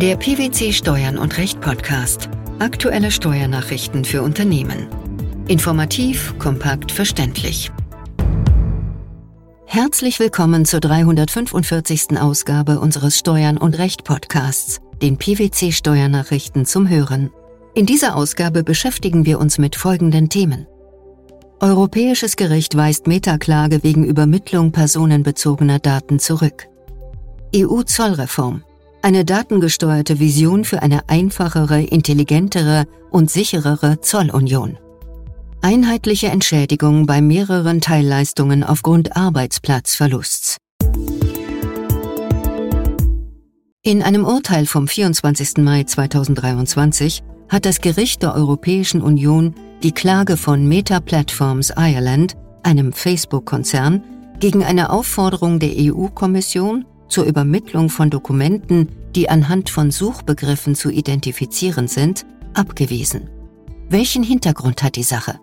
Der PwC Steuern und Recht Podcast. Aktuelle Steuernachrichten für Unternehmen. Informativ, kompakt, verständlich. Herzlich willkommen zur 345. Ausgabe unseres Steuern und Recht Podcasts, den PwC Steuernachrichten zum Hören. In dieser Ausgabe beschäftigen wir uns mit folgenden Themen. Europäisches Gericht weist Metaklage wegen Übermittlung personenbezogener Daten zurück. EU-Zollreform. Eine datengesteuerte Vision für eine einfachere, intelligentere und sicherere Zollunion. Einheitliche Entschädigung bei mehreren Teilleistungen aufgrund Arbeitsplatzverlusts. In einem Urteil vom 24. Mai 2023 hat das Gericht der Europäischen Union die Klage von Meta Platforms Ireland, einem Facebook-Konzern, gegen eine Aufforderung der EU-Kommission zur Übermittlung von Dokumenten, die anhand von Suchbegriffen zu identifizieren sind, abgewiesen. Welchen Hintergrund hat die Sache?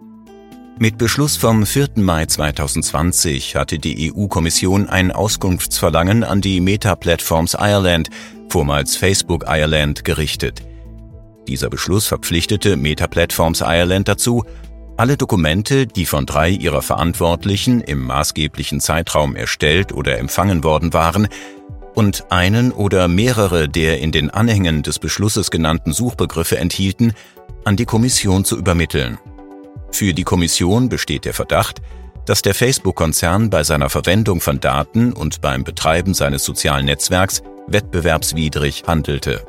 Mit Beschluss vom 4. Mai 2020 hatte die EU-Kommission ein Auskunftsverlangen an die Meta Platforms Ireland, vormals Facebook Ireland, gerichtet. Dieser Beschluss verpflichtete Meta Platforms Ireland dazu, alle Dokumente, die von drei ihrer Verantwortlichen im maßgeblichen Zeitraum erstellt oder empfangen worden waren, und einen oder mehrere der in den Anhängen des Beschlusses genannten Suchbegriffe enthielten, an die Kommission zu übermitteln. Für die Kommission besteht der Verdacht, dass der Facebook-Konzern bei seiner Verwendung von Daten und beim Betreiben seines sozialen Netzwerks wettbewerbswidrig handelte.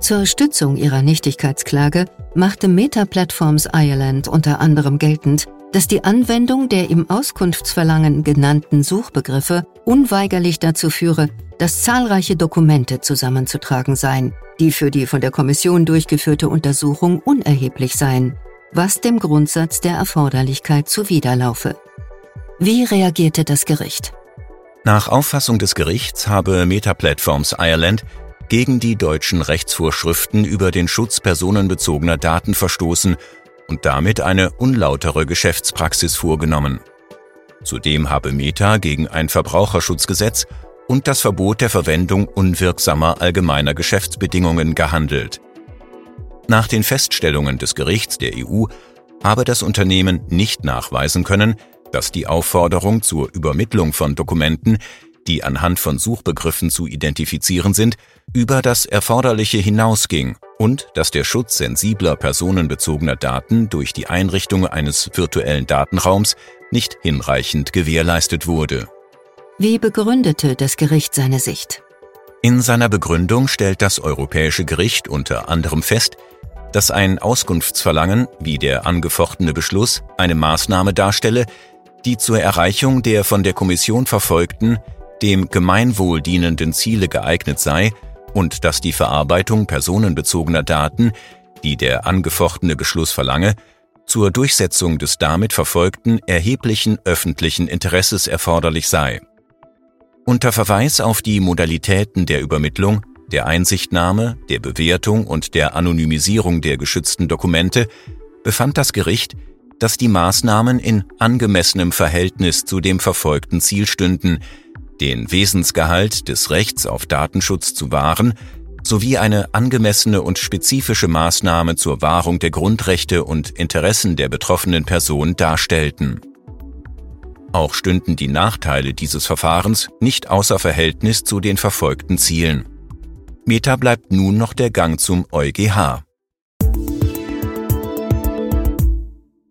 Zur Stützung ihrer Nichtigkeitsklage machte Meta Platforms Ireland unter anderem geltend, dass die Anwendung der im Auskunftsverlangen genannten Suchbegriffe unweigerlich dazu führe, dass zahlreiche Dokumente zusammenzutragen seien, die für die von der Kommission durchgeführte Untersuchung unerheblich seien, was dem Grundsatz der Erforderlichkeit zuwiderlaufe. Wie reagierte das Gericht? Nach Auffassung des Gerichts habe Meta Platforms Ireland gegen die deutschen Rechtsvorschriften über den Schutz personenbezogener Daten verstoßen und damit eine unlautere Geschäftspraxis vorgenommen. Zudem habe Meta gegen ein Verbraucherschutzgesetz und das Verbot der Verwendung unwirksamer allgemeiner Geschäftsbedingungen gehandelt. Nach den Feststellungen des Gerichts der EU habe das Unternehmen nicht nachweisen können, dass die Aufforderung zur Übermittlung von Dokumenten die anhand von Suchbegriffen zu identifizieren sind, über das Erforderliche hinausging und dass der Schutz sensibler personenbezogener Daten durch die Einrichtung eines virtuellen Datenraums nicht hinreichend gewährleistet wurde. Wie begründete das Gericht seine Sicht? In seiner Begründung stellt das Europäische Gericht unter anderem fest, dass ein Auskunftsverlangen, wie der angefochtene Beschluss, eine Maßnahme darstelle, die zur Erreichung der von der Kommission verfolgten, dem Gemeinwohl dienenden Ziele geeignet sei und dass die Verarbeitung personenbezogener Daten, die der angefochtene Beschluss verlange, zur Durchsetzung des damit verfolgten erheblichen öffentlichen Interesses erforderlich sei. Unter Verweis auf die Modalitäten der Übermittlung, der Einsichtnahme, der Bewertung und der Anonymisierung der geschützten Dokumente befand das Gericht, dass die Maßnahmen in angemessenem Verhältnis zu dem verfolgten Ziel stünden, den Wesensgehalt des Rechts auf Datenschutz zu wahren, sowie eine angemessene und spezifische Maßnahme zur Wahrung der Grundrechte und Interessen der betroffenen Person darstellten. Auch stünden die Nachteile dieses Verfahrens nicht außer Verhältnis zu den verfolgten Zielen. Meta bleibt nun noch der Gang zum EuGH.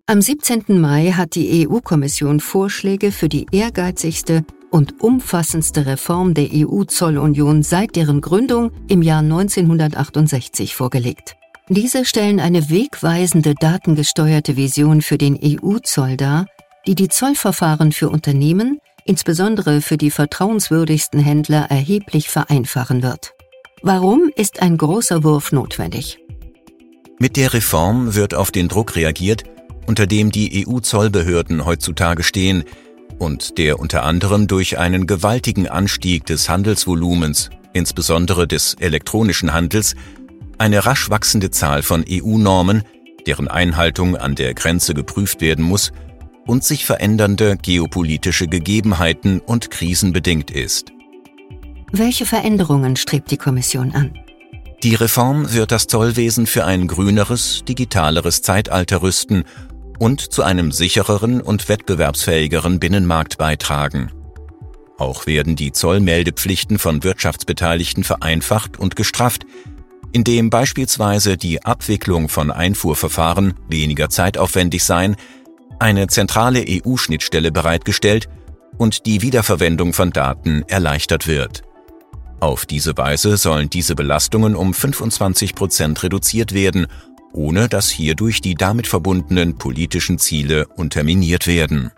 Am 17. Mai hat die EU-Kommission Vorschläge für die ehrgeizigste und umfassendste Reform der EU-Zollunion seit deren Gründung im Jahr 1968 vorgelegt. Diese stellen eine wegweisende datengesteuerte Vision für den EU-Zoll dar, die die Zollverfahren für Unternehmen, insbesondere für die vertrauenswürdigsten Händler, erheblich vereinfachen wird. Warum ist ein großer Wurf notwendig? Mit der Reform wird auf den Druck reagiert, unter dem die EU-Zollbehörden heutzutage stehen, und der unter anderem durch einen gewaltigen Anstieg des Handelsvolumens, insbesondere des elektronischen Handels, eine rasch wachsende Zahl von EU-Normen, deren Einhaltung an der Grenze geprüft werden muss, und sich verändernde geopolitische Gegebenheiten und Krisen bedingt ist. Welche Veränderungen strebt die Kommission an? Die Reform wird das Zollwesen für ein grüneres, digitaleres Zeitalter rüsten und zu einem sichereren und wettbewerbsfähigeren Binnenmarkt beitragen. Auch werden die Zollmeldepflichten von Wirtschaftsbeteiligten vereinfacht und gestrafft, indem beispielsweise die Abwicklung von Einfuhrverfahren weniger zeitaufwendig sein, eine zentrale EU-Schnittstelle bereitgestellt und die Wiederverwendung von Daten erleichtert wird. Auf diese Weise sollen diese Belastungen um 25 Prozent reduziert werden, ohne dass hierdurch die damit verbundenen politischen Ziele unterminiert werden.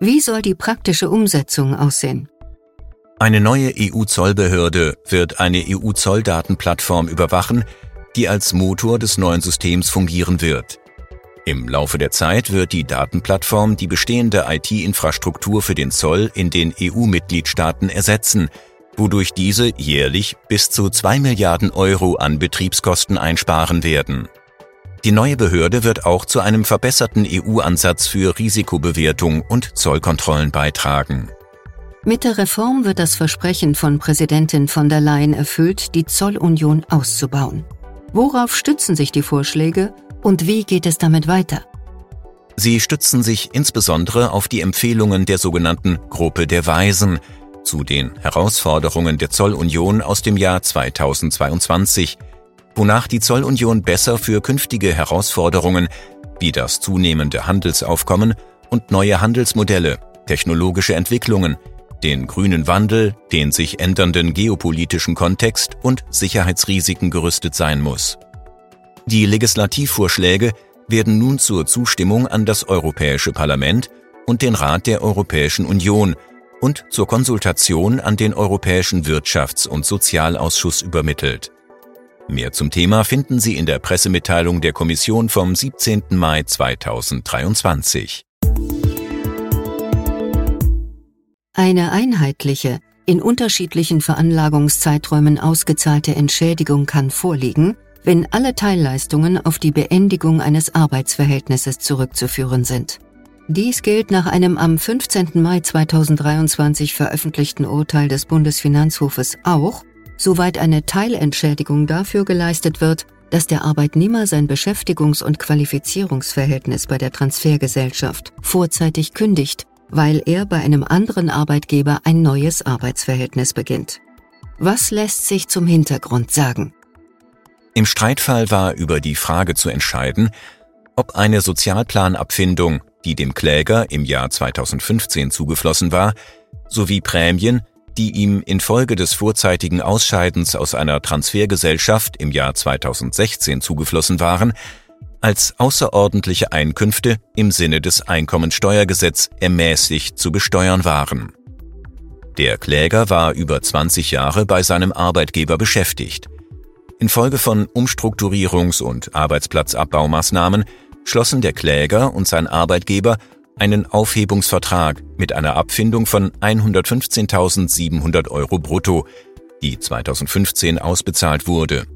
Wie soll die praktische Umsetzung aussehen? Eine neue EU-Zollbehörde wird eine EU-Zolldatenplattform überwachen, die als Motor des neuen Systems fungieren wird. Im Laufe der Zeit wird die Datenplattform die bestehende IT-Infrastruktur für den Zoll in den EU-Mitgliedstaaten ersetzen, wodurch diese jährlich bis zu 2 Milliarden Euro an Betriebskosten einsparen werden. Die neue Behörde wird auch zu einem verbesserten EU-Ansatz für Risikobewertung und Zollkontrollen beitragen. Mit der Reform wird das Versprechen von Präsidentin von der Leyen erfüllt, die Zollunion auszubauen. Worauf stützen sich die Vorschläge und wie geht es damit weiter? Sie stützen sich insbesondere auf die Empfehlungen der sogenannten Gruppe der Weisen, zu den Herausforderungen der Zollunion aus dem Jahr 2022, wonach die Zollunion besser für künftige Herausforderungen wie das zunehmende Handelsaufkommen und neue Handelsmodelle, technologische Entwicklungen, den grünen Wandel, den sich ändernden geopolitischen Kontext und Sicherheitsrisiken gerüstet sein muss. Die Legislativvorschläge werden nun zur Zustimmung an das Europäische Parlament und den Rat der Europäischen Union und zur Konsultation an den Europäischen Wirtschafts- und Sozialausschuss übermittelt. Mehr zum Thema finden Sie in der Pressemitteilung der Kommission vom 17. Mai 2023. Eine einheitliche, in unterschiedlichen Veranlagungszeiträumen ausgezahlte Entschädigung kann vorliegen, wenn alle Teilleistungen auf die Beendigung eines Arbeitsverhältnisses zurückzuführen sind. Dies gilt nach einem am 15. Mai 2023 veröffentlichten Urteil des Bundesfinanzhofes auch, soweit eine Teilentschädigung dafür geleistet wird, dass der Arbeitnehmer sein Beschäftigungs- und Qualifizierungsverhältnis bei der Transfergesellschaft vorzeitig kündigt, weil er bei einem anderen Arbeitgeber ein neues Arbeitsverhältnis beginnt. Was lässt sich zum Hintergrund sagen? Im Streitfall war über die Frage zu entscheiden, ob eine Sozialplanabfindung die dem Kläger im Jahr 2015 zugeflossen war, sowie Prämien, die ihm infolge des vorzeitigen Ausscheidens aus einer Transfergesellschaft im Jahr 2016 zugeflossen waren, als außerordentliche Einkünfte im Sinne des Einkommensteuergesetz ermäßigt zu besteuern waren. Der Kläger war über 20 Jahre bei seinem Arbeitgeber beschäftigt. Infolge von Umstrukturierungs- und Arbeitsplatzabbaumaßnahmen schlossen der Kläger und sein Arbeitgeber einen Aufhebungsvertrag mit einer Abfindung von 115.700 Euro brutto, die 2015 ausbezahlt wurde.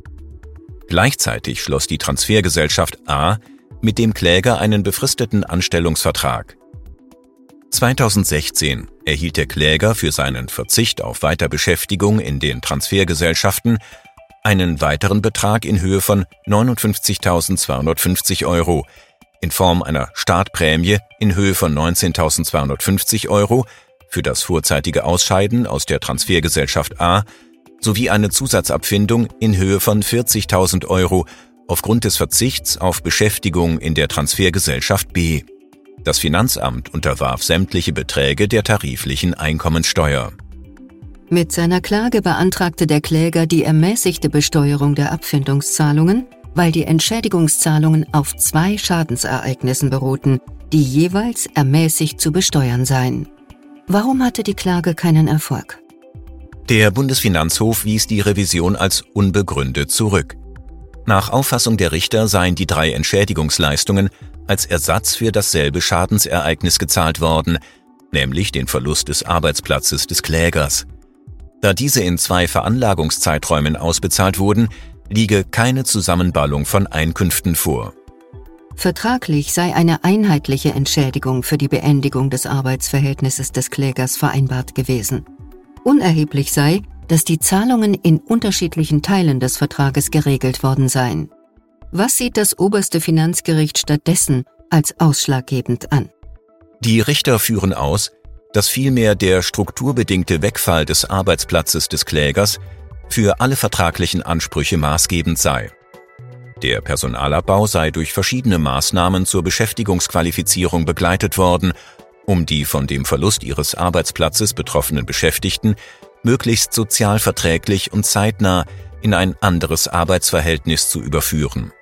Gleichzeitig schloss die Transfergesellschaft A mit dem Kläger einen befristeten Anstellungsvertrag. 2016 erhielt der Kläger für seinen Verzicht auf Weiterbeschäftigung in den Transfergesellschaften einen weiteren Betrag in Höhe von 59.250 Euro in Form einer Startprämie in Höhe von 19.250 Euro für das vorzeitige Ausscheiden aus der Transfergesellschaft A sowie eine Zusatzabfindung in Höhe von 40.000 Euro aufgrund des Verzichts auf Beschäftigung in der Transfergesellschaft B. Das Finanzamt unterwarf sämtliche Beträge der tariflichen Einkommensteuer. Mit seiner Klage beantragte der Kläger die ermäßigte Besteuerung der Abfindungszahlungen, weil die Entschädigungszahlungen auf zwei Schadensereignissen beruhten, die jeweils ermäßigt zu besteuern seien. Warum hatte die Klage keinen Erfolg? Der Bundesfinanzhof wies die Revision als unbegründet zurück. Nach Auffassung der Richter seien die drei Entschädigungsleistungen als Ersatz für dasselbe Schadensereignis gezahlt worden, nämlich den Verlust des Arbeitsplatzes des Klägers. Da diese in zwei Veranlagungszeiträumen ausbezahlt wurden, liege keine Zusammenballung von Einkünften vor. Vertraglich sei eine einheitliche Entschädigung für die Beendigung des Arbeitsverhältnisses des Klägers vereinbart gewesen. Unerheblich sei, dass die Zahlungen in unterschiedlichen Teilen des Vertrages geregelt worden seien. Was sieht das oberste Finanzgericht stattdessen als ausschlaggebend an? Die Richter führen aus, dass vielmehr der strukturbedingte Wegfall des Arbeitsplatzes des Klägers für alle vertraglichen Ansprüche maßgebend sei. Der Personalabbau sei durch verschiedene Maßnahmen zur Beschäftigungsqualifizierung begleitet worden, um die von dem Verlust ihres Arbeitsplatzes betroffenen Beschäftigten möglichst sozialverträglich und zeitnah in ein anderes Arbeitsverhältnis zu überführen.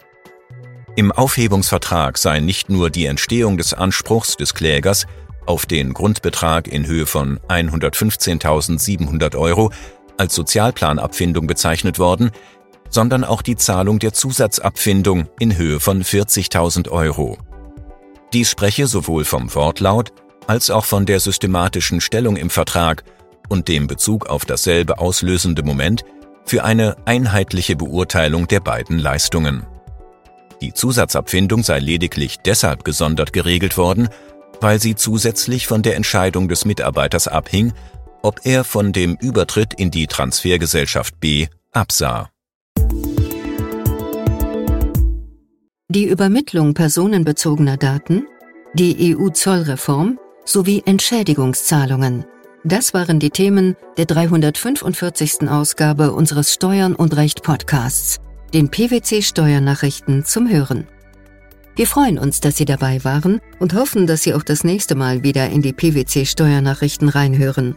Im Aufhebungsvertrag sei nicht nur die Entstehung des Anspruchs des Klägers auf den Grundbetrag in Höhe von 115.700 Euro als Sozialplanabfindung bezeichnet worden, sondern auch die Zahlung der Zusatzabfindung in Höhe von 40.000 Euro. Dies spreche sowohl vom Wortlaut als auch von der systematischen Stellung im Vertrag und dem Bezug auf dasselbe auslösende Moment für eine einheitliche Beurteilung der beiden Leistungen. Die Zusatzabfindung sei lediglich deshalb gesondert geregelt worden, weil sie zusätzlich von der Entscheidung des Mitarbeiters abhing, ob er von dem Übertritt in die Transfergesellschaft B absah. Die Übermittlung personenbezogener Daten, die EU-Zollreform sowie Entschädigungszahlungen. Das waren die Themen der 345. Ausgabe unseres Steuern und Recht Podcasts, den PwC Steuernachrichten zum Hören. Wir freuen uns, dass Sie dabei waren und hoffen, dass Sie auch das nächste Mal wieder in die PwC Steuernachrichten reinhören.